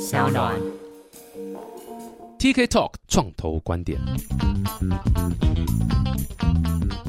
小暖。TK Talk 创投观点。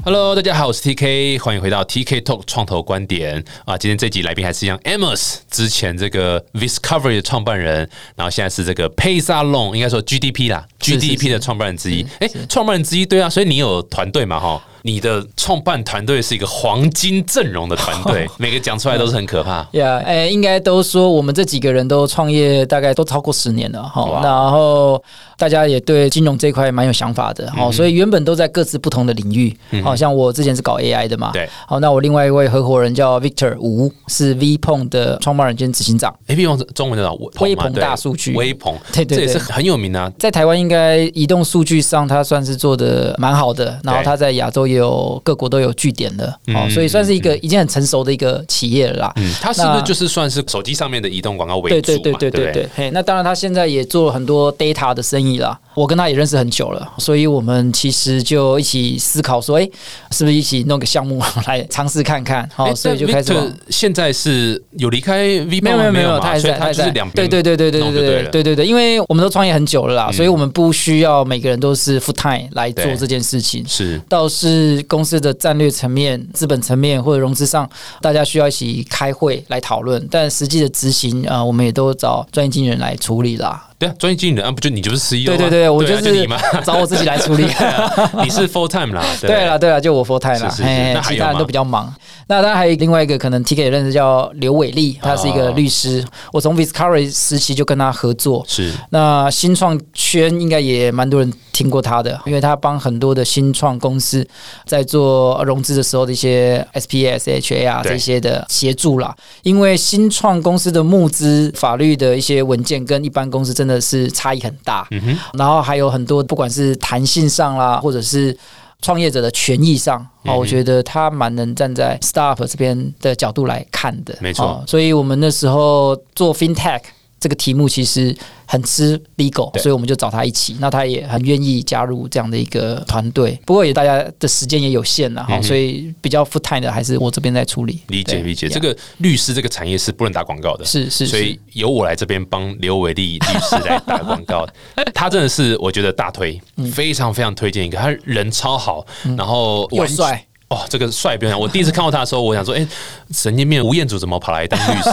Hello，大家好，我是 TK，欢迎回到 TK Talk 创投观点啊！今天这集来宾还是一样，Amos，之前这个 Discovery 的创办人，然后现在是这个 Paysalon，应该说 GDP 啦，GDP 的创办人之一。哎，创办人之一，对啊，所以你有团队嘛？哈，你的创办团队是一个黄金阵容的团队，每个讲出来都是很可怕。呀，哎，应该都说我们这几个人都创业大概都超过十年了哈，然后大家也对金融这一块蛮有想法的嗯哈，所以原本都在各自不同的领域，好像我之前是搞 AI 的嘛，对，好，那我另外一位合伙人叫 Victor 吴，是 V 碰的创办人兼执行长，A P 用中文叫微鹏大数据。微鹏，对对对。这也是很有名啊。在台湾应该移动数据上，它算是做的蛮好的，然后它在亚洲也有各国都有据点的，哦，所以算是一个已经很成熟的一个企业了啦。嗯，它是不是就是算是手机上面的移动广告为对主嘛？对对对对对对，嘿，那当然他现在也做了很多 data 的生意啦。我跟他也认识很久了，所以我们其实就一起思考说，哎、是不是一起弄个项目来尝试看看？好、诶所以就开始现在是有离开 V 没有没有没有，他还在，他还在对对对对对对对对对对对，因为我们都创业很久了啦，嗯所以我们不需要每个人都是 full time 来做这件事情。是倒是公司的战略层面、资本层面或者融资上，大家需要一起开会来讨论，但实际的执行啊、呃我们也都找专业经纪人来处理啦。对啊，专业经理人啊，不就你就是 CEO 对吗对对，我就是你嘛，找我自己来处理。你是 full time 啦，对。了对了，就我 full time 啦，是是是嘿那其他人都比较忙。那当然还有另外一个可能 TK 也认识叫刘伟丽，他是一个律师，我从 Viscovery 时期就跟他合作。是。那新创圈应该也蛮多人听过他的，因为他帮很多的新创公司在做融资的时候的一些 SPS、HA 啊对。这些的协助啦。因为新创公司的募资法律的一些文件跟一般公司真的是差异很大，然后还有很多不管是弹性上啦，或者是创业者的权益上，啊哦，我觉得他蛮能站在 startup 这边的角度来看的，没错。哦所以我们那时候做 fintech 这个题目其实很吃 legal，所以我们就找他一起，那他也很愿意加入这样的一个团队。不过也大家的时间也有限了哈、嗯所以比较 full time 的还是我这边在处理。理解理解。这个律师这个产业是不能打广告的，是是是所以由我来这边帮刘伟丽律师来打广告。他真的是我觉得大推，非常非常推荐一个，他人超好，然后帅。哦，这个帅不用讲。我第一次看到他的时候，我想说，哎、神经病吴彦祖怎么跑来当律师？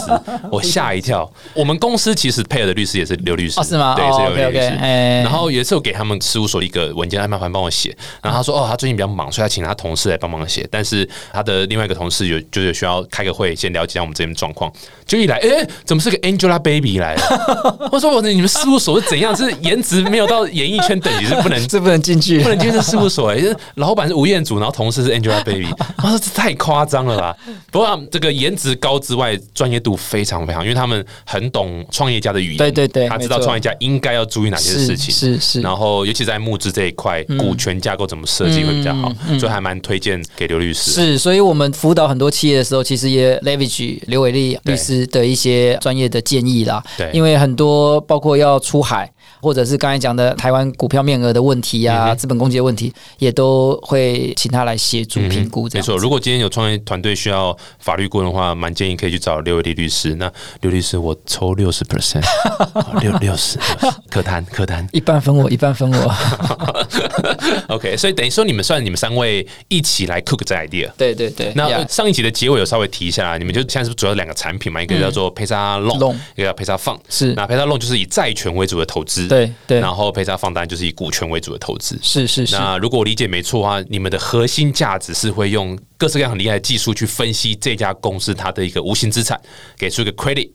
我吓一跳。我们公司其实配合的律师也是刘律师，哦是吗对，哦是刘律师。哎然后有一次我给他们事务所一个文件，他麻烦帮我写。然后他说，哦，他最近比较忙，所以他请他同事来帮忙写。但是他的另外一个同事有就是需要开个会，先了解一下我们这边状况。就一来，哎、怎么是个 Angelababy 来了？我说我你们事务所是怎样？是颜值没有到演艺圈等级，是不能 这不能进去，不能进这事务所、欸，就是老板是吴彦祖，然后同事是 Angelababy，我说这太夸张了吧？不过他们这个颜值高之外，专业度非常非常，因为他们很懂创业家的语言，对对对他知道创业家应该要注意哪些事情，是是是。然后尤其在募资这一块，股权架构怎么设计会比较好，所以还蛮推荐给刘律师。是，所以我们辅导很多企业的时候，其实也 leverage 刘伟丽律师的一些专业的建议啦。对。因为很多包括要出海，或者是刚才讲的台湾股票面额的问题啊、资本攻击的问题，也都会请他来协助评估。没错，如果今天有创业团队需要法律顾问的话，蛮建议可以去找刘伟丽律师。那刘律师，我抽六十 percent，六六十，可谈可谈。一半分我，一半分我。OK，所以等于说你们算你们三位一起来 cook 这 idea。对对对，那上一集的结尾有稍微提一下，你们就现在是不是主要两个产品嘛？一个叫做 Paysa Long，Long 一个叫 Paysa Fund。是那 Paysa Long 就是以债权为主的投资，对对然后 Paysa Fund 当然就是以股权为主的投资。是是是，那如果我理解没错的话，你们的核心价值是会用各式各样很厉害的技术去分析这家公司它的一个无形资产，给出一个 credit。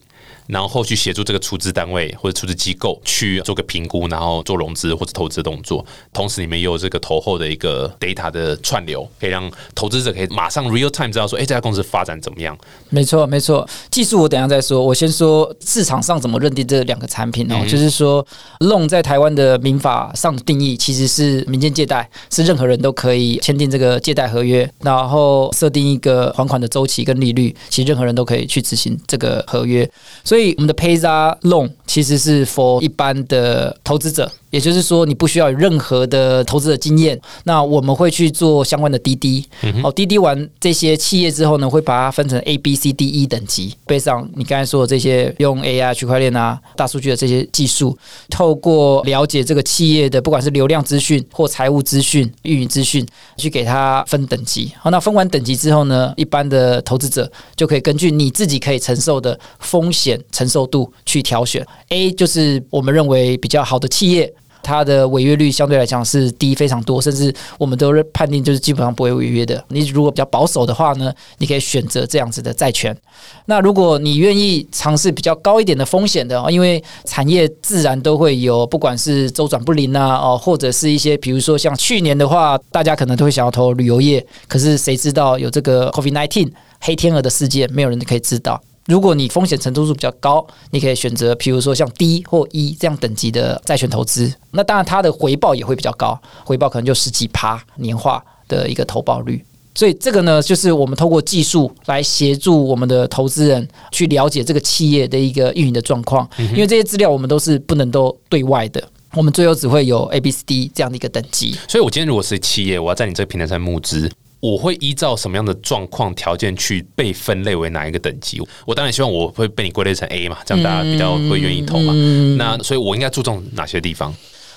然后后续协助这个出资单位或者出资机构去做个评估，然后做融资或者投资的动作。同时，你们也有这个投后的一个 data 的串流，可以让投资者可以马上 real time 知道说，哎，这家公司发展怎么样。没错，没错。技术我等一下再说，我先说市场上怎么认定这两个产品哦。就是说，loan 在台湾的民法上的定义其实是民间借贷，是任何人都可以签订这个借贷合约，然后设定一个还款的周期跟利率，其实任何人都可以去执行这个合约。所以我们的 Payza Loan 其实是 for 一般的投资者。也就是说你不需要有任何的投资的经验。那我们会去做相关的滴滴，哦，滴滴完这些企业之后呢，会把它分成 A、B、C、D、E 等级，背上你刚才说的这些用 AI、区块链啊、大数据的这些技术，透过了解这个企业的不管是流量资讯或财务资讯、运营资讯，去给它分等级。好，那分完等级之后呢，一般的投资者就可以根据你自己可以承受的风险承受度去挑选。A 就是我们认为比较好的企业。它的违约率相对来讲是低非常多，甚至我们都是判定就是基本上不会违约的。你如果比较保守的话呢，你可以选择这样子的债权。那如果你愿意尝试比较高一点的风险的，因为产业自然都会有，不管是周转不灵啊，哦，或者是一些比如说像去年的话，大家可能都会想要投旅游业，可是谁知道有这个 COVID-19 黑天鹅的事件，没有人可以知道。如果你风险程度数比较高，你可以选择，譬如说像 D 或 E 这样等级的债权投资。那当然，它的回报也会比较高，回报可能就十几趴年化的一个投报率。所以这个呢，就是我们透过技术来协助我们的投资人去了解这个企业的一个运营的状况。因为这些资料我们都是不能都对外的，我们最后只会有 A、B、C、D 这样的一个等级。所以我今天如果是企业，我要在你这个平台上募资。我会依照什么样的状况条件去被分类为哪一个等级？我当然希望我会被你归类成 A 嘛，这样大家比较会愿意投嘛。嗯那所以我应该注重哪些地方？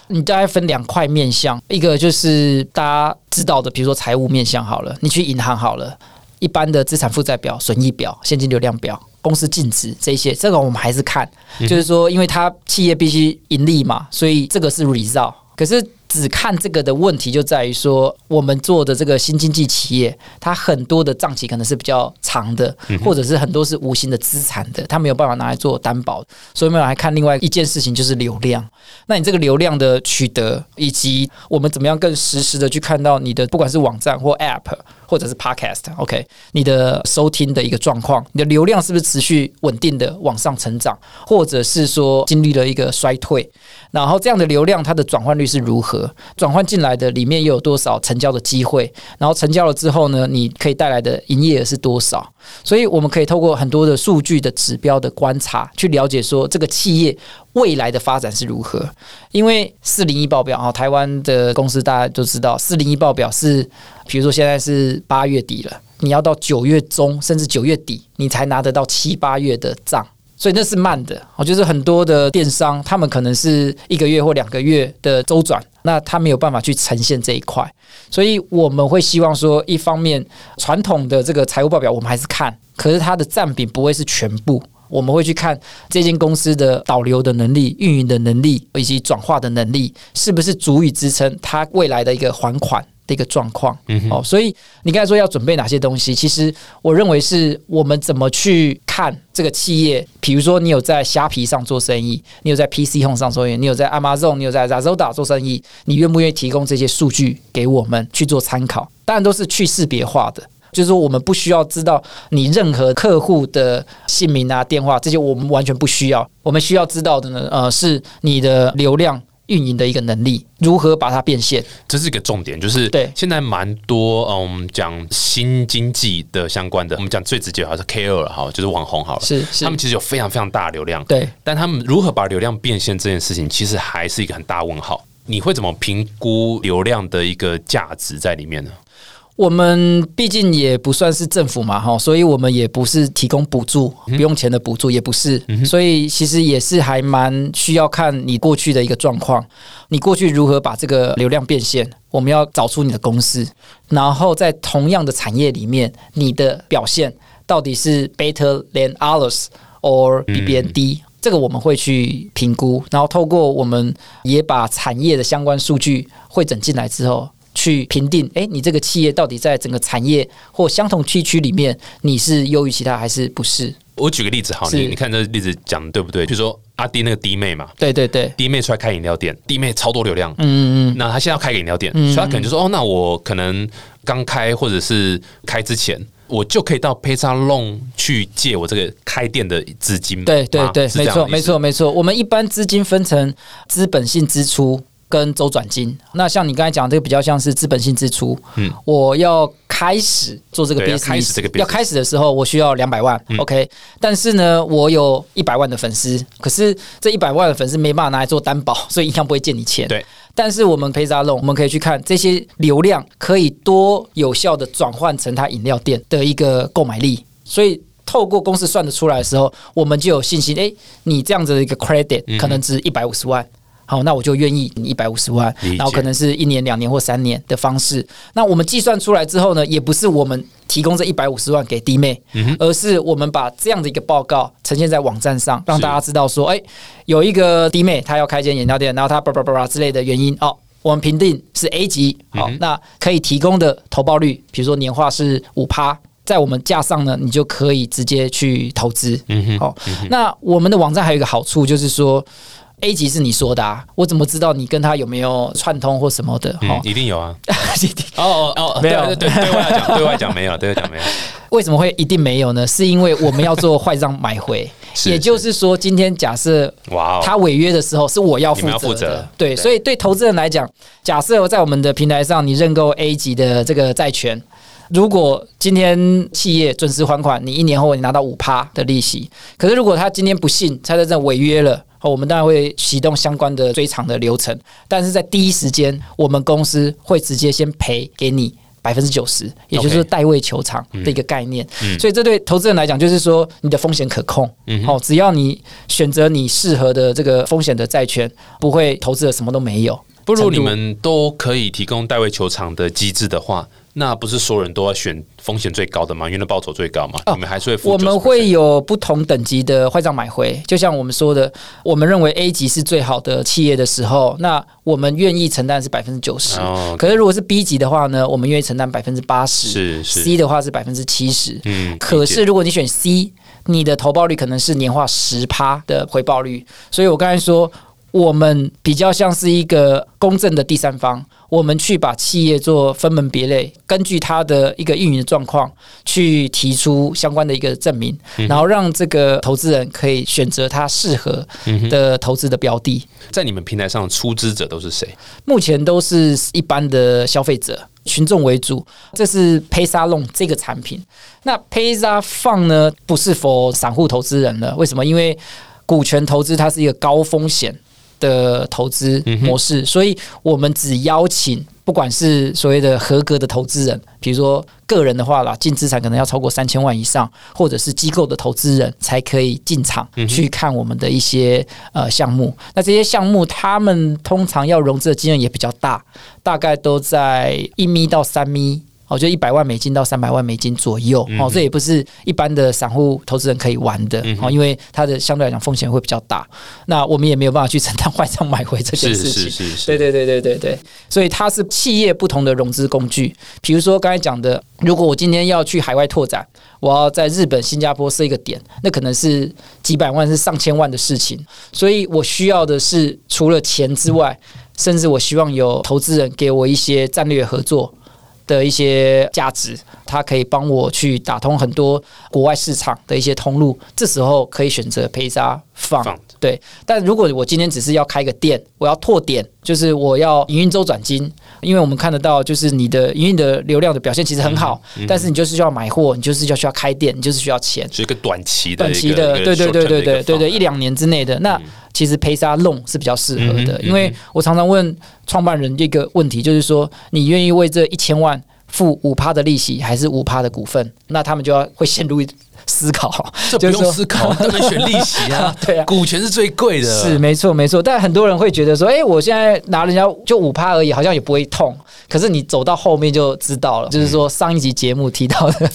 你大概分两块面向，一个就是大家知道的，比如说财务面向好了，你去银行好了，一般的资产负债表、损益表、现金流量表、公司净值这些，这个我们还是看，就是说，因为它企业必须盈利嘛，所以这个是 result。可是。只看这个的问题就在于说，我们做的这个新经济企业，它很多的账期可能是比较长的，或者是很多是无形的资产的，它没有办法拿来做担保。所以我们来看另外一件事情，就是流量。那你这个流量的取得，以及我们怎么样更实时的去看到你的，不管是网站或 App。或者是 Podcast，OK，你的收听的一个状况，你的流量是不是持续稳定的往上成长，或者是说经历了一个衰退？然后这样的流量它的转换率是如何？转换进来的里面又有多少成交的机会？然后成交了之后呢，你可以带来的营业额是多少？所以我们可以透过很多的数据的指标的观察，去了解说这个企业未来的发展是如何。因为四零一报表啊，台湾的公司大家都知道，四零一报表是。比如说现在是八月底了，你要到九月中甚至九月底，你才拿得到七八月的账，所以那是慢的。我就是很多的电商，他们可能是一个月或两个月的周转，那他没有办法去呈现这一块，所以我们会希望说，一方面传统的这个财务报表我们还是看，可是它的占比不会是全部，我们会去看这间公司的导流的能力、运营的能力以及转化的能力，是不是足以支撑它未来的一个还款。的一个状况，嗯哦，所以你刚才说要准备哪些东西？其实我认为是我们怎么去看这个企业。比如说，你有在虾皮上做生意，你有在 PC Home 上做生意，你有在 Amazon，你有在 Zazoda 做生意，你愿不愿意提供这些数据给我们去做参考？当然都是去识别化的，就是说我们不需要知道你任何客户的姓名啊、电话这些，我们完全不需要。我们需要知道的呢，呃，是你的流量。运营的一个能力，如何把它变现，这是一个重点。就是对现在蛮多嗯，讲新经济的相关的，我们讲最直接还是 K 二哈，就是网红好了，是他们其实有非常非常大的流量，对，但他们如何把流量变现这件事情，其实还是一个很大问号。你会怎么评估流量的一个价值在里面呢？我们毕竟也不算是政府嘛，哈，所以我们也不是提供补助，不用钱的补助也不是，所以其实也是还蛮需要看你过去的一个状况，你过去如何把这个流量变现，我们要找出你的公司，然后在同样的产业里面，你的表现到底是 better than others or 比别人低，这个我们会去评估，然后透过我们也把产业的相关数据汇整进来之后。去评定，哎，你这个企业到底在整个产业或相同地区里面，你是优于其他还是不是？我举个例子，好，你你看这例子讲的对不对？就说阿弟那个弟妹嘛，对对对，弟妹出来开饮料店，弟妹超多流量，嗯嗯嗯，那他现在要开饮料店，所以他可能就说，哦，那我可能刚开或者是开之前，我就可以到 p a y l o n 去借我这个开店的资金，对对对，没错没错没错。我们一般资金分成资本性支出。跟周转金，那像你刚才讲这个比较像是资本性支出。嗯，我要开始做这个对要 business，开始这个 business 要开始的时候，我需要两百万、o k 但是呢，我有一百万的粉丝，可是这一百万的粉丝没办法拿来做担保，所以银行不会借你钱。对。但是我们 a l o n 我们可以去看这些流量可以多有效的转换成它饮料店的一个购买力，所以。透过公式算得出来的时候，我们就有信心。诶，你这样子的一个 credit 可能值一百五十万，好，那我就愿意你一百五十万，然后可能是一年、两年或三年的方式。那我们计算出来之后呢，也不是我们提供这一百五十万给弟妹，而是我们把这样的一个报告呈现在网站上，让大家知道说，诶，有一个弟妹她要开间饮料店，然后她叭叭叭叭之类的原因哦。我们评定是 A 级，好，那可以提供的投报率，比如说年化是五趴，在我们架上呢，你就可以直接去投资。嗯哼，好，那我们的网站还有一个好处就是说，A 级是你说的啊，我怎么知道你跟他有没有串通或什么的？嗯，一定有啊。哦哦哦，没有对对对，外讲，对外讲没有，对外讲没有。为什么会一定没有呢？是因为我们要做坏账买回，也就是说，今天假设哇哦，他违约的时候是我要负责的，负责对，对所以对投资人来讲，假设在我们的平台上你认购 A 级的这个债权。如果今天企业准时还款，你一年后你拿到五趴的利息。可是如果他今天不信，他在这违约了，哦我们当然会启动相关的追偿的流程。但是在第一时间，我们公司会直接先赔给你百分之九十，也就是代位求偿的一个概念。嗯所以这对投资人来讲，就是说你的风险可控。哦，只要你选择你适合的这个风险的债权，不会投资的什么都没有。不如你们都可以提供代位球场的机制的话，那不是所有人都要选风险最高的吗？因为那报酬最高嘛，你们还是会我们会有不同等级的坏账买回，就像我们说的，我们认为 A 级是最好的企业的时候，那我们愿意承担是百分之九十哦。可是如果是 B 级的话呢，我们愿意承担百分之八十。是是 C 的话是百分之七十。嗯可是如果你选 C，你的投报率可能是年化十趴的回报率。所以我刚才说，我们比较像是一个公正的第三方，我们去把企业做分门别类，根据它的一个运营的状况去提出相关的一个证明，然后让这个投资人可以选择他适合的投资的标的。在你们平台上出资者都是谁？目前都是一般的消费者群众为主，这是 Pay Salon 这个产品。那 Pay s a Fund 呢，不是 for 散户投资人了。为什么？因为股权投资它是一个高风险的投资模式，所以我们只邀请不管是所谓的合格的投资人，比如说个人的话啦，净资产可能要超过三千万以上，或者是机构的投资人才可以进场去看我们的一些呃项目。那这些项目他们通常要融资的金额也比较大，大概都在一米到三米。哦，就一百万美金到三百万美金左右，哦，这也不是一般的散户投资人可以玩的，哦，因为它的相对来讲风险会比较大。那我们也没有办法去承担坏账买回这件事情，是是是，对对对对对对，所以它是企业不同的融资工具。比如说刚才讲的，如果我今天要去海外拓展，我要在日本、新加坡设一个点，那可能是几百万、是上千万的事情。所以我需要的是除了钱之外，甚至我希望有投资人给我一些战略合作。的一些价值，它可以帮我去打通很多国外市场的一些通路。这时候可以选择配沙放放对，但如果我今天只是要开个店，我要拓点，就是我要营运周转金，因为我们看得到，就是你的营运的流量的表现其实很好，但是你就是需要买货，你就是要需要开店，你就是需要钱。是一个短期的短期的，对对对对对对对，一两年之内的，那其实陪沙弄是比较适合的，因为我常常问创办人一个问题，就是说你愿意为这一千万付五趴的利息，还是五趴的股份？那他们就要会陷入思考，这不就用思考，当然选利息啊，对啊。股权是最贵的，是没错没错，但很多人会觉得说，哎、我现在拿人家就五趴而已，好像也不会痛。可是你走到后面就知道了，就是说上一集节目提到的，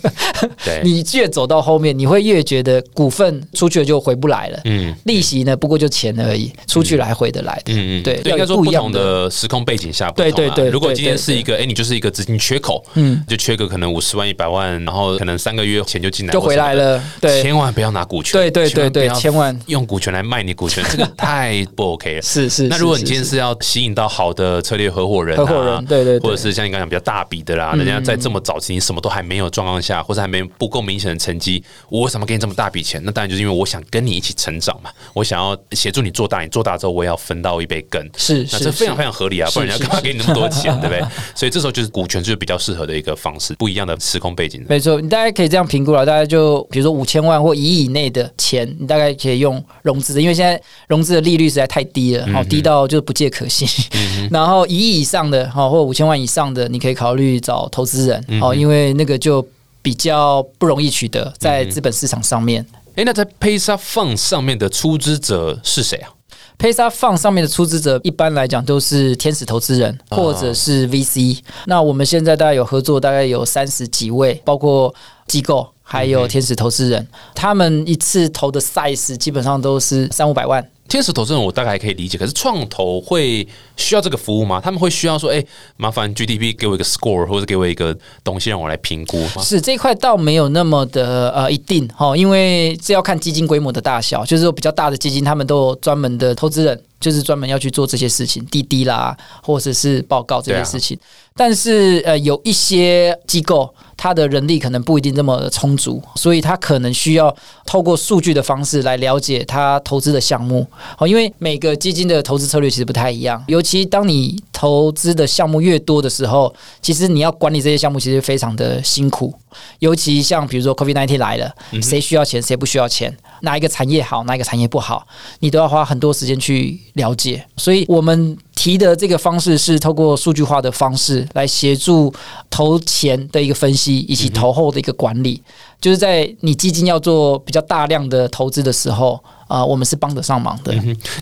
对，你越走到后面，你会越觉得股份出去了就回不来了。嗯。利息呢，不过就钱而已，出去来回得来的。嗯嗯，对对，应该说不同的的时空背景下不同啊。对对对如果今天是一个，哎，你就是一个资金缺口，嗯，就缺个可能五十万、一百万，然后可能三个月钱就进来，就回来了了，对，千万不要拿股权，对对对对，千万用股权来卖你股权，这个太不 OK 了。是是。那如果你今天是要吸引到好的策略合伙人，合伙人，对对，或者是像你刚刚讲比较大笔的啦，人家在这么早期你什么都还没有状况下，或者还没不够明显的成绩，我为什么给你这么大笔钱？那当然就是因为我想跟你一起成长嘛，我想要协助你做大，你做大之后我也要分到一杯羹，是，那这非常非常合理啊，不然人家干嘛给你那么多钱，对不对？所以这时候就是股权就是比较适合的一个方式，不一样的时空背景。没错，你大概可以这样评估了，大概就比如说五千万或一亿以内的钱，你大概可以用融资的，因为现在融资的利率实在太低了，好低到就是不借可信。然后一亿以上的，好或五千万以上的，你可以考虑找投资人，好，因为那个就比较不容易取得在资本市场上面。哎，那在 Paysa Fund 上面的出资者是谁啊？Paysa Fund 上面的出资者一般来讲都是天使投资人或者是 VC。那我们现在大概有合作，大概有三十几位，包括机构还有天使投资人，他们一次投的 size 基本上都是三五百万。天使投资人我大概可以理解，可是创投会需要这个服务吗？他们会需要说，哎，麻烦 GDP 给我一个 score，或者给我一个东西让我来评估吗？是这一块倒没有那么的呃一定哈，因为这要看基金规模的大小，就是说比较大的基金，他们都有专门的投资人。就是专门要去做这些事情，滴滴啦，或者是报告这些事情。但是呃，有一些机构，他的人力可能不一定这么充足，所以他可能需要透过数据的方式来了解他投资的项目。哦，因为每个基金的投资策略其实不太一样，尤其当你投资的项目越多的时候，其实你要管理这些项目其实非常的辛苦。尤其像比如说 COVID nineteen 来了，谁需要钱，谁不需要钱。哪一个产业好，哪一个产业不好，你都要花很多时间去了解。所以我们提的这个方式是透过数据化的方式来协助投前的一个分析，以及投后的一个管理。就是在你基金要做比较大量的投资的时候，啊，我们是帮得上忙的。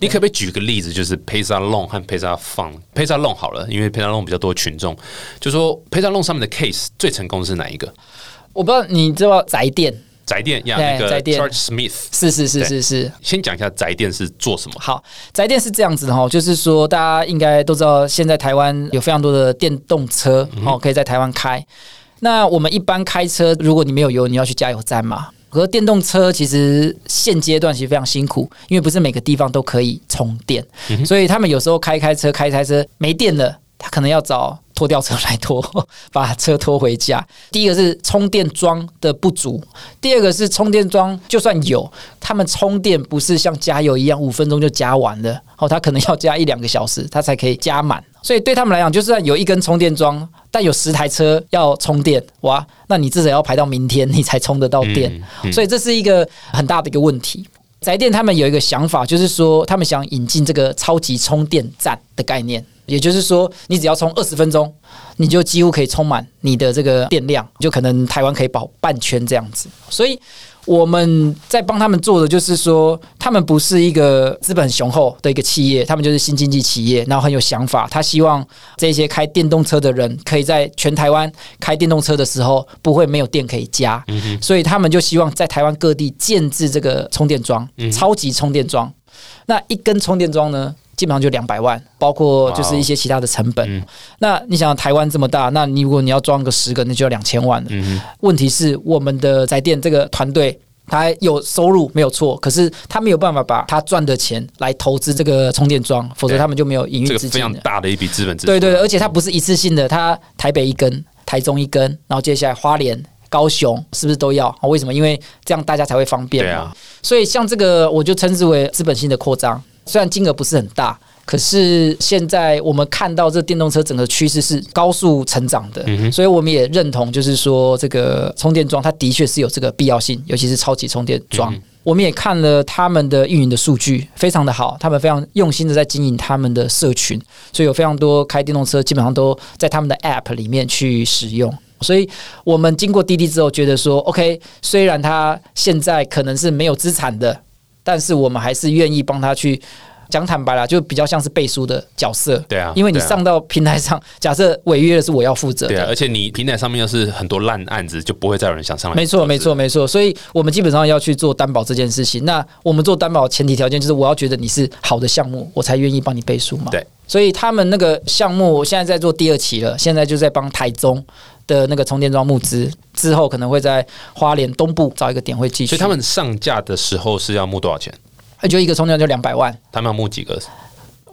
你可不可以举个例子，就是 Paysa Loan 和 Paysa Fund？Paysa Loan 好了，因为 Paysa Loan 比较多群众，就说 Paysa Loan 上面的 case 最成功的是哪一个？我不知道你知道宅店。宅店呀，那个 Charge Smith 是是是是是。先讲一下宅店是做什么。好，宅店是这样子的哈，就是说大家应该都知道，现在台湾有非常多的电动车哦，可以在台湾开。那我们一般开车，如果你没有油，你要去加油站嘛。可是电动车其实现阶段其实非常辛苦，因为不是每个地方都可以充电，所以他们有时候开开车开开车没电了，他可能要找。拖吊车来拖，把车拖回家。第一个是充电桩的不足，第二个是充电桩就算有，他们充电不是像加油一样五分钟就加完了，哦，他可能要加一两个小时，他才可以加满。所以对他们来讲，就算有一根充电桩，但有十台车要充电，哇，那你至少要排到明天你才充得到电。所以这是一个很大的一个问题。宅电他们有一个想法，就是说他们想引进这个超级充电站的概念。也就是说，你只要充二十分钟，你就几乎可以充满你的这个电量，就可能台湾可以跑半圈这样子。所以我们在帮他们做的就是说，他们不是一个资本雄厚的一个企业，他们就是新经济企业，然后很有想法。他希望这些开电动车的人可以在全台湾开电动车的时候不会没有电可以加，所以他们就希望在台湾各地建制这个充电桩，超级充电桩。那一根充电桩呢？基本上就两百万，包括就是一些其他的成本。那你想台湾这么大，那你如果你要装个十个，那就要两千万了。问题是我们的在电这个团队，他有收入没有错，可是他没有办法把他赚的钱来投资这个充电桩，否则他们就没有营运资金。非常大的一笔资本。对对对，而且它不是一次性的，它台北一根，台中一根，然后接下来花莲、高雄是不是都要？为什么？因为这样大家才会方便嘛。所以像这个，我就称之为资本性的扩张。虽然金额不是很大，可是现在我们看到这电动车整个趋势是高速成长的，所以我们也认同，就是说这个充电桩它的确是有这个必要性，尤其是超级充电桩。我们也看了他们的运营的数据，非常的好，他们非常用心的在经营他们的社群，所以有非常多开电动车基本上都在他们的 App 里面去使用。所以我们经过滴滴之后，觉得说 OK，虽然它现在可能是没有资产的。但是我们还是愿意帮他去讲坦白了，就比较像是背书的角色。对啊，因为你上到平台上，假设违约的是我要负责。对啊，而且你平台上面又是很多烂案子，就不会再有人想上来。没错，没错，没错。所以我们基本上要去做担保这件事情。那我们做担保前提条件就是我要觉得你是好的项目，我才愿意帮你背书嘛。对。所以他们那个项目，我现在在做第二期了，现在就在帮台中的那个充电桩募资，之后可能会在花莲东部找一个点会继续。所以他们上架的时候是要募多少钱？就一个充电桩就两百万，他们要募几个？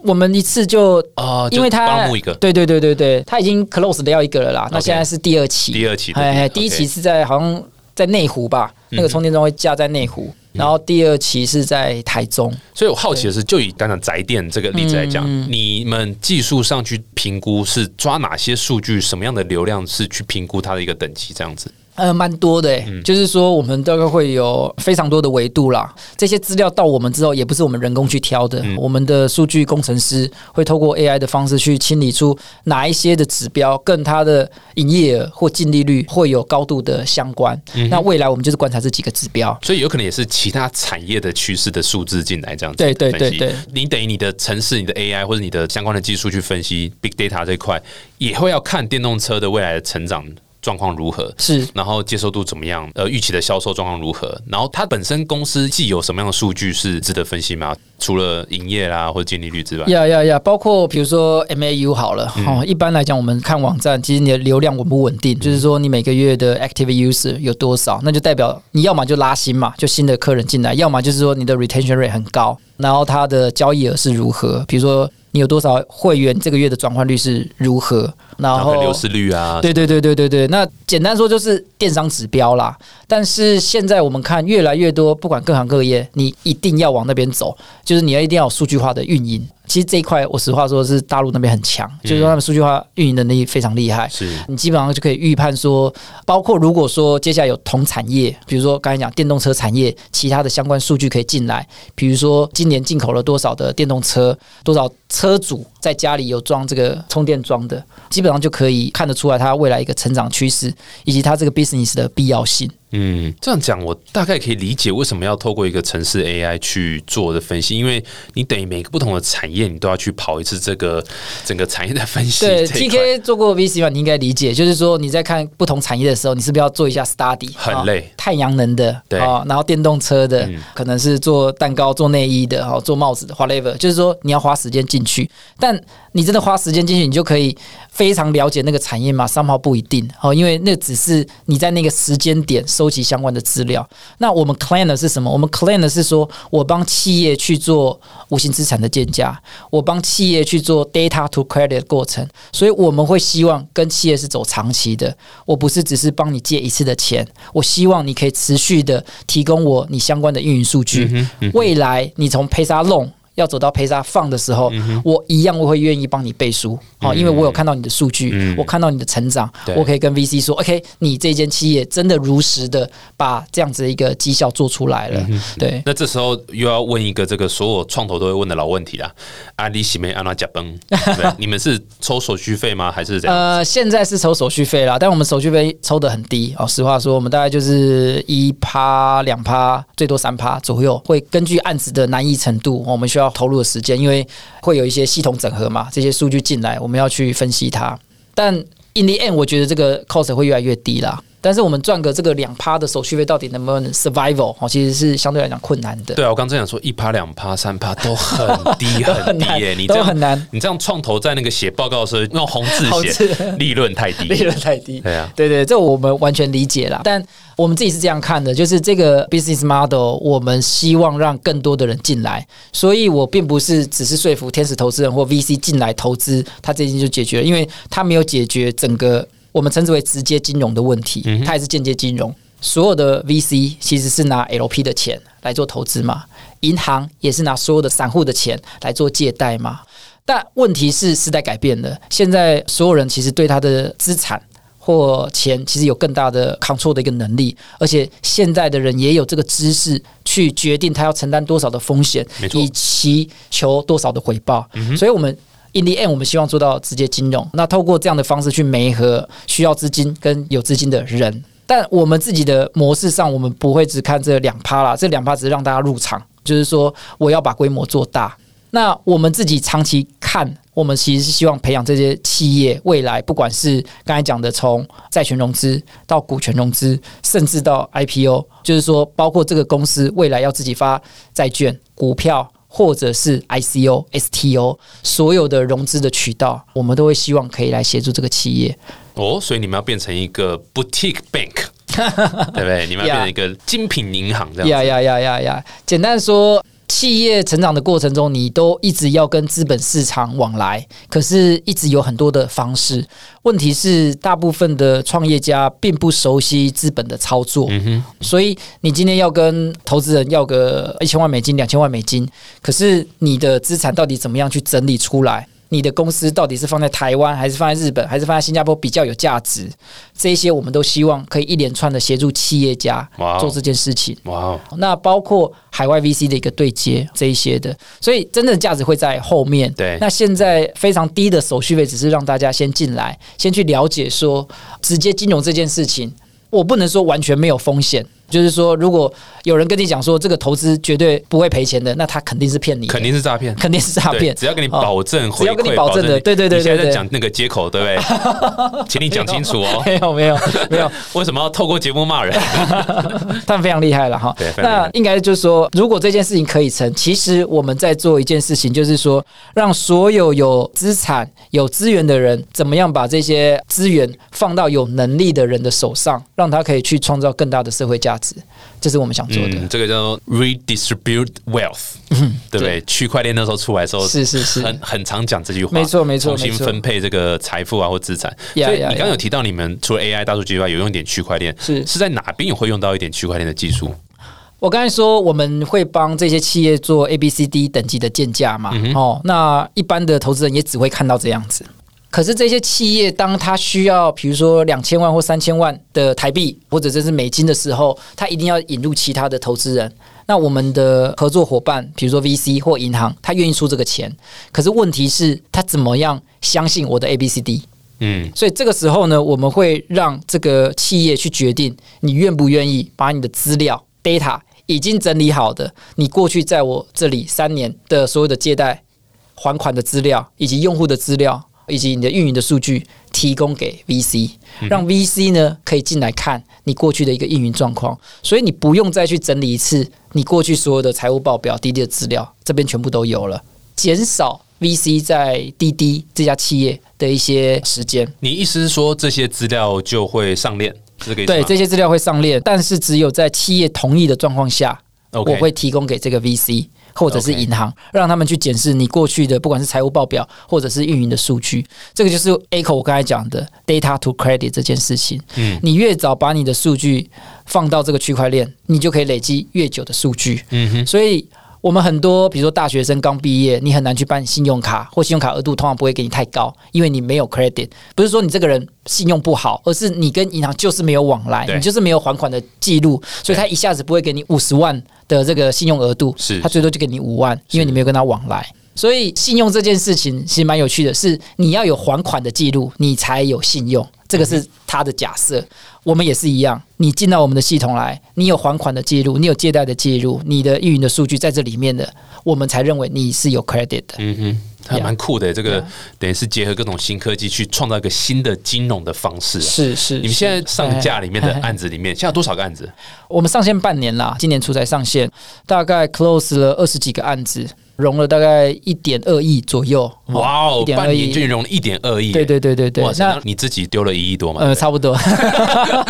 我们一次就哦，因为他帮募一个，对对对对对，他已经 close 的要一个了啦。那现在是第二期，第二期，哎，第一期是在好像在内湖吧，那个充电桩会架在内湖，然后第二期是在台中。所以我好奇的是，就以刚刚宅电这个例子来讲，你们技术上去评估是抓哪些数据，什么样的流量是去评估它的一个等级，这样子。呃，蛮多的，就是说我们大概会有非常多的维度啦。这些资料到我们之后，也不是我们人工去挑的，我们的数据工程师会透过 AI 的方式去清理出哪一些的指标跟它的营业额或净利率会有高度的相关。那未来我们就是观察这几个指标，所以有可能也是其他产业的趋势的数字进来这样子。对对对对，你等于你的城市、你的 AI 或者你的相关的技术去分析 Big Data 这一块，也会要看电动车的未来的成长。状况如何？是，然后接受度怎么样？呃，预期的销售状况如何？然后它本身公司既有什么样的数据是值得分析吗？除了营业啦或者净利率之外，呀呀呀，包括比如说 MAU 好了，哦，一般来讲，我们看网站，其实你的流量稳不稳定，就是说你每个月的 active user 有多少，那就代表你要么就拉新嘛，就新的客人进来，要么就是说你的 retention rate 很高，然后它的交易额是如何，比如说。你有多少会员？这个月的转换率是如何？然后流失率啊？对对对对对对。那简单说就是电商指标啦。但是现在我们看越来越多，不管各行各业，你一定要往那边走，就是你要一定要有数据化的运营。其实这一块，我实话说是大陆那边很强，就是说他们数据化运营能力非常厉害。是你基本上就可以预判说，包括如果说接下来有同产业，比如说刚才讲电动车产业，其他的相关数据可以进来，比如说今年进口了多少的电动车，多少车主在家里有装这个充电桩的，基本上就可以看得出来它未来一个成长趋势，以及它这个 business 的必要性。嗯，这样讲我大概可以理解为什么要透过一个城市 AI 去做的分析，因为你等于每个不同的产业，你都要去跑一次这个整个产业的分析。对，TK 做过 VC 嘛，你应该理解，就是说你在看不同产业的时候，你是不是要做一下 study？很累，太阳能的，对，然后电动车的，可能是做蛋糕、做内衣的，哈，做帽子的，whatever，就是说你要花时间进去，但你真的花时间进去，你就可以非常了解那个产业吗？三号不一定哦，因为那只是你在那个时间点。收集相关的资料。那我们 claim 的是什么？我们 claim 的是说，我帮企业去做无形资产的建价，我帮企业去做 data to credit 的过程。所以我们会希望跟企业是走长期的。我不是只是帮你借一次的钱，我希望你可以持续的提供我你相关的运营数据。未来你从 Pay 沙 loan。要走到陪沙放的时候，我一样我会愿意帮你背书，好，因为我有看到你的数据，我看到你的成长，我可以跟 VC 说，OK，你这间企业真的如实的把这样子的一个绩效做出来了。对，那这时候又要问一个这个所有创投都会问的老问题啦，阿里喜没阿拉甲崩，你们是抽手续费吗？还是怎样？呃，现在是抽手续费啦，但我们手续费抽的很低哦。实话说，我们大概就是一趴两趴，最多三趴左右，会根据案子的难易程度，我们需要。要投入的时间，因为会有一些系统整合嘛，这些数据进来，我们要去分析它。但 in the end，我觉得这个 cost 会越来越低啦。但是我们赚个这个两趴的手续费，到底能不能 survival？哦，其实是相对来讲困难的。对啊，我刚正想说，一趴、两趴、三趴都很低 很低耶，你都很难。你这样创投在那个写报告的时候用红字写，利润太低，利润太低。对啊，对对，这我们完全理解啦。但我们自己是这样看的，就是这个 business model，我们希望让更多的人进来，所以我并不是只是说服天使投资人或 VC 进来投资，他这件就解决了，因为他没有解决整个。我们称之为直接金融的问题，它也是间接金融。所有的 VC 其实是拿 LP 的钱来做投资嘛，银行也是拿所有的散户的钱来做借贷嘛。但问题是时代改变了，现在所有人其实对他的资产或钱其实有更大的 control 的一个能力，而且现在的人也有这个知识去决定他要承担多少的风险，以及求多少的回报。所以，我们。In the end，我们希望做到直接金融。那透过这样的方式去媒合需要资金跟有资金的人，但我们自己的模式上，我们不会只看这两趴啦。这两趴只是让大家入场，就是说我要把规模做大。那我们自己长期看，我们其实是希望培养这些企业未来，不管是刚才讲的从债权融资到股权融资，甚至到 IPO，就是说包括这个公司未来要自己发债券、股票。或者是 ICO、STO，所有的融资的渠道，我们都会希望可以来协助这个企业。哦，所以你们要变成一个 boutique bank，对不对？你们要变成一个精品银行这样子。呀呀呀呀呀！简单说，企业成长的过程中，你都一直要跟资本市场往来，可是一直有很多的方式。问题是，大部分的创业家并不熟悉资本的操作，所以你今天要跟投资人要个一千万美金、两千万美金，可是你的资产到底怎么样去整理出来？你的公司到底是放在台湾，还是放在日本，还是放在新加坡比较有价值？这一些我们都希望可以一连串的协助企业家做这件事情。哇哦，那包括海外 VC 的一个对接这一些的，所以真正的价值会在后面。对那现在非常低的手续费，只是让大家先进来，先去了解说直接金融这件事情，我不能说完全没有风险。就是说，如果有人跟你讲说这个投资绝对不会赔钱的，那他肯定是骗你，肯定是诈骗。肯定是诈骗。只要给你哦保证回，只要跟你保证的你对对对你现在在讲那个接口，对不对？请你讲清楚哦。没有没有没有，为什么要透过节目骂人？他们非常厉害了哈那应该就是说，如果这件事情可以成，其实我们在做一件事情，就是说，让所有有资产、有资源的人，怎么样把这些资源放到有能力的人的手上，让他可以去创造更大的社会价值，这是我们想做的。嗯，这个叫做 redistribute wealth，对不对？区块链那时候出来的时候，是是是很很常讲这句话，没错没错重新分配这个财富啊或资产。所以你刚刚有提到你们除了 AI 大数据以外，有用一点区块链，是是在哪边也会用到一点区块链的技术？我刚才说我们会帮这些企业做 A、B、C、D 等级的建价嘛，哦，那一般的投资人也只会看到这样子。可是这些企业，当他需要比如说两千万或三千万的台币或者这是美金的时候，他一定要引入其他的投资人。那我们的合作伙伴，比如说 VC 或银行，他愿意出这个钱。可是问题是，他怎么样相信我的 A、B、C、D？嗯，所以这个时候呢，我们会让这个企业去决定，你愿不愿意把你的资料 data 已经整理好的，你过去在我这里三年的所有的借贷、还款的资料，以及用户的资料，以及你的运营的数据，提供给 VC，让 VC 呢可以进来看你过去的一个运营状况，所以你不用再去整理一次你过去所有的财务报表、滴滴的资料，这边全部都有了，减少 VC 在滴滴这家企业的一些时间。你意思是说这些资料就会上链，是这个意思对，这些资料会上链，但是只有在企业同意的状况下我会提供给这个 VC 或者是银行让他们去检视你过去的不管是财务报表或者是运营的数据。这个就是 A 口我刚才讲的 data to credit 这件事情。嗯你越早把你的数据放到这个区块链，你就可以累积越久的数据。嗯哼，所以。我们很多，比如说大学生刚毕业，你很难去办信用卡，或信用卡额度通常不会给你太高，因为你没有 credit。不是说你这个人信用不好，而是你跟银行就是没有往来，你就是没有还款的记录，所以他一下子不会给你五十万的这个信用额度，是他最多就给你五万，因为你没有跟他往来。所以信用这件事情其实蛮有趣的，是你要有还款的记录，你才有信用，这个是他的假设。我们也是一样，你进到我们的系统来，你有还款的记录，你有借贷的记录，你的运营的数据在这里面的，我们才认为你是有 credit 的。嗯哼，还蛮酷的。这个等于是结合各种新科技去创造一个新的金融的方式啊。是是，你们现在上架里面的案子里面，现在多少个案子？我们上线半年啦，今年初才上线，大概 close 了二十几个案子，融了大概一点二亿左右。哇哦，1.2半年亿就融了一点二亿。对对对对对那那你自己丢了一亿多嘛？呃，差不多，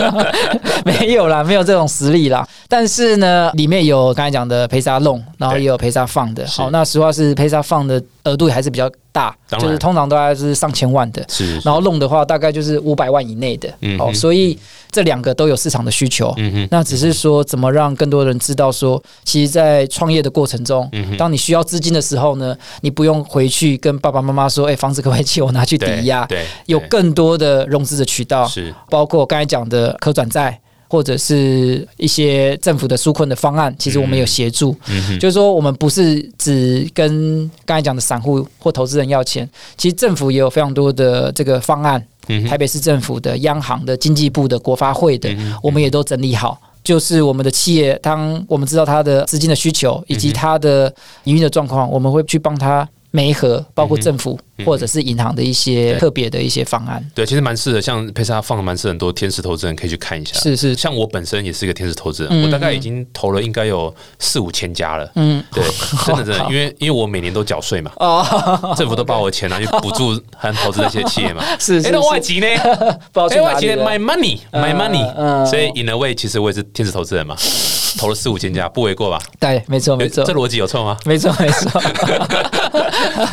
没有啦，没有这种实力啦。但是呢，里面有刚才讲的陪沙弄，然后也有陪沙放的。好，那实话是陪沙放的额度还是比较大，就是通常都还是上千万的。是，然后弄的话，大概就是五百万以内的。哦，所以这两个都有市场的需求。那只是说，怎么让更多人知道说，其实，在创业的过程中，当你需要资金的时候呢，你不用回去跟爸爸妈妈说，哎、房子可不可以借我拿去抵对押？对，有更多的融资的渠道，是包括刚才讲的可转债，或者是一些政府的纾困的方案，其实我们有协助。就是说，我们不是只跟刚才讲的散户或投资人要钱，其实政府也有非常多的这个方案，嗯台北市政府的、央行的、经济部的、国发会的，我们也都整理好。就是我们的企业，当我们知道它的资金的需求以及它的营运的状况，我们会去帮它媒合，包括政府或者是银行的一些特别的一些方案。对，其实蛮适合，像佩莎放了蛮适合很多天使投资人可以去看一下。是是像我本身也是一个天使投资人，嗯我大概已经投了应该有四五千家了。嗯，对，真的真的，因为因为我每年都缴税嘛，哦，政府都把我的钱拿去补助 和投资这些企业嘛。是是哎，那外是，籍呢？外籍 my money，my 嗯 money。嗯所以 in a way，其实我也是天使投资人嘛，投了四五千家，不为过吧？对，没错没错这，逻辑有错吗？没错没错。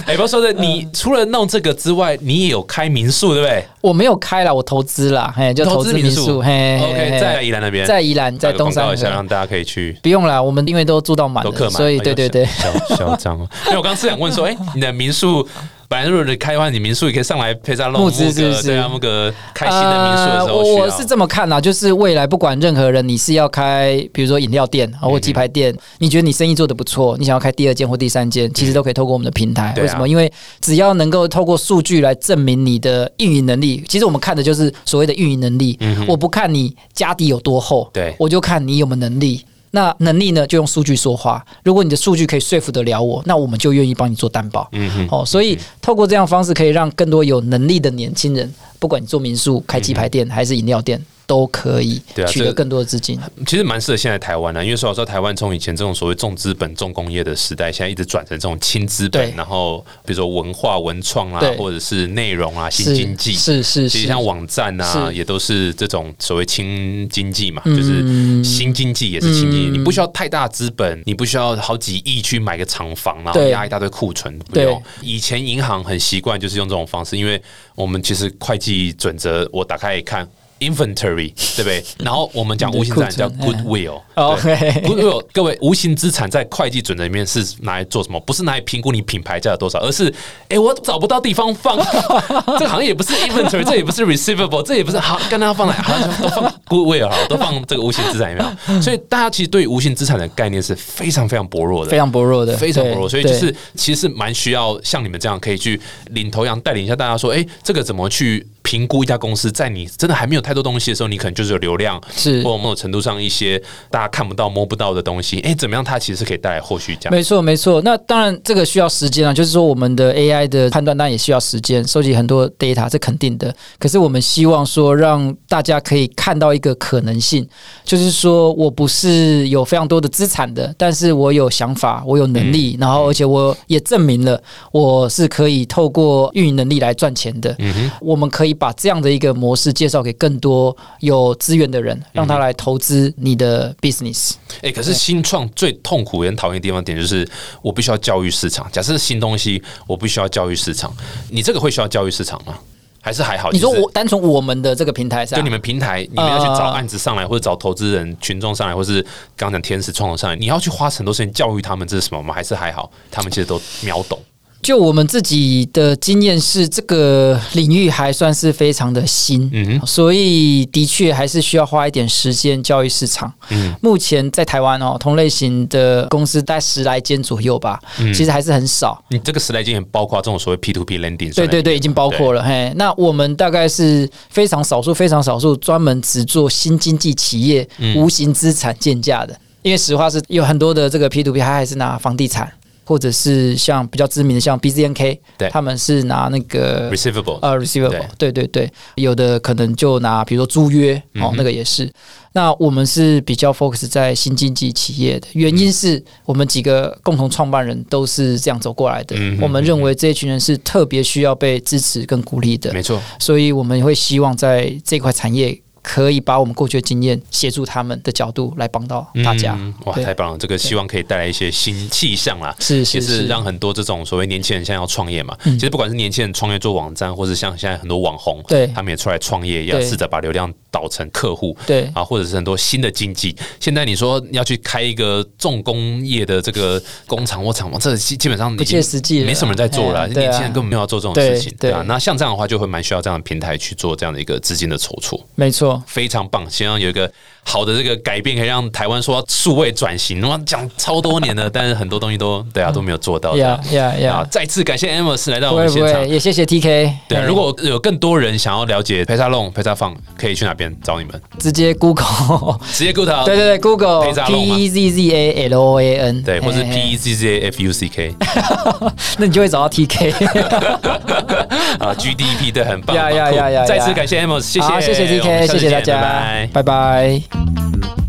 哎，不要说的，你除了弄这个之外，你也有开民宿，对不对？我没有开了，我投资啦，嘿，就投资民宿，嘿嘿 OK，在宜兰那边，在宜兰，在东山广告一下，河。让大家可以去。不用啦，我们因为都住到满，都客满，所以对对对，嚣嚣张哦。因为我刚刚是想问说，哎，你的民宿本来如果你开的话，你民宿也可以上来配上弄募资是不是对啊，募个开新的民宿的时候呃，我我是这么看啦，就是未来不管任何人，你是要开，比如说饮料店啊或鸡排店，你觉得你生意做的不错，你想要开第二间或第三间，其实都可以透过我们的平台。为什么？因为只要能够透过数据来证明你的运营能力，其实我们看的就是所谓的运营能力。我不看你家底有多厚，对我就看你有没有能力。那能力呢，就用数据说话。如果你的数据可以说服得了我，那我们就愿意帮你做担保。嗯哼，哦，所以透过这样的方式，可以让更多有能力的年轻人，不管你做民宿、开鸡排店还是饮料店，都可以对啊取得更多的资金。其实蛮适合现在台湾的，因为说老实话，台湾从以前这种所谓重资本、重工业的时代，现在一直转成这种轻资本，然后比如说文化、文创啊，或者是内容啊、新经济。是是是，其实像网站啊，也都是这种所谓轻经济嘛，嗯就是新经济也是轻经济。嗯你不需要太大资本，你不需要好几亿去买个厂房，然后压一大堆库存，不对用。以前银行很习惯就是用这种方式，因为我们其实会计准则，我打开一看。Inventory 对不对？然后我们讲无形资产叫 goodwill，哦对 OK goodwill 各位无形资产在会计准则里面是拿来做什么？不是拿来评估你品牌价有多少，而是哎，我找不到地方放，这个好像也不是 inventory，这也不是 receivable，这也不是好，跟它放哪？好像都放 goodwill 好，都放这个无形资产里面。所以大家其实对于无形资产的概念是非常非常薄弱的，非常薄弱的，非常薄弱，所以就对是其实是蛮需要像你们这样可以去领头羊带领一下大家说，哎、这个怎么去评估一家公司，在你真的还没有太多东西的时候，你可能就是有流量，是或某种程度上一些大家看不到摸不到的东西，哎、怎么样它其实是可以带来后续价值。没错，没错。那当然，这个需要时间啊，就是说我们的 AI 的判断当然也需要时间，收集很多 data 是肯定的。可是我们希望说，让大家可以看到一个可能性，就是说我不是有非常多的资产的，但是我有想法，我有能力，然后而且我也证明了我是可以透过运营能力来赚钱的。嗯哼，我们可以把这样的一个模式介绍给更多有资源的人，让他来投资你的 business。哎、可是新创最痛苦也很讨厌的地方点就是，我必须要教育市场。假设新东西，我必须要教育市场。你这个会需要教育市场吗？还是还好？你说我单从我们的这个平台上，就你们平台，你们要去找呃案子上来，或者找投资人群众上来，或是刚刚讲天使创投上来，你要去花很多时间教育他们这是什么吗？还是还好，他们其实都秒懂。就我们自己的经验是，这个领域还算是非常的新，嗯，所以的确还是需要花一点时间教育市场。嗯目前在台湾哦，同类型的公司大概十来间左右吧，嗯其实还是很少。你这个十来间也包括这种所谓 P to P lending，对对对，已经包括了。嘿，那我们大概是非常少数、非常少数专门只做新经济企业嗯无形资产建价的。因为实话是有很多的这个 P to P，它还是拿房地产，或者是像比较知名的像 BZNK，对他们是拿那个 receivable，呃 receivable，对对对，有的可能就拿比如说租约哦，嗯那个也是。那我们是比较 focus 在新经济企业的，原因是我们几个共同创办人都是这样走过来的。嗯我们认为这一群人是特别需要被支持跟鼓励的，没错。所以我们会希望在这块产业可以把我们过去的经验协助他们的角度来帮到大家。嗯哇，太棒了！这个希望可以带来一些新气象啦。是是也是是，让很多这种所谓年轻人现在要创业嘛，嗯其实不管是年轻人创业做网站，或是像现在很多网红，对他们也出来创业，要对试着把流量导成客户。对啊，或者是很多新的经济。现在你说要去开一个重工业的这个工厂或厂房，这基基本上已不经切实际，没什么人在做了年轻人根本没有要做这种事情，对对啊。那像这样的话，就会蛮需要这样的平台去做这样的一个资金的筹措。没错，非常棒，希望有一个好的这个改变，可以让台湾说数位转型。哇讲超多年了，但是很多东西都对啊都没有做到。呀呀啊呀！！再次感谢 Amos 来到我们现场。也谢谢 TK。对如果有更多人想要了解 p e s a Long、p e s a Fun，可以去哪边找你们？直接 Google，直接 Google 对对对，Google P E Z Z A L O A N，对，或是 P E Z Z A F U C K，那你就会找到 TK。啊，G D P 对，很棒。呀呀呀呀呀再次感谢 Amos，谢谢，好，谢谢 TK，谢谢大家，拜拜。Thank you.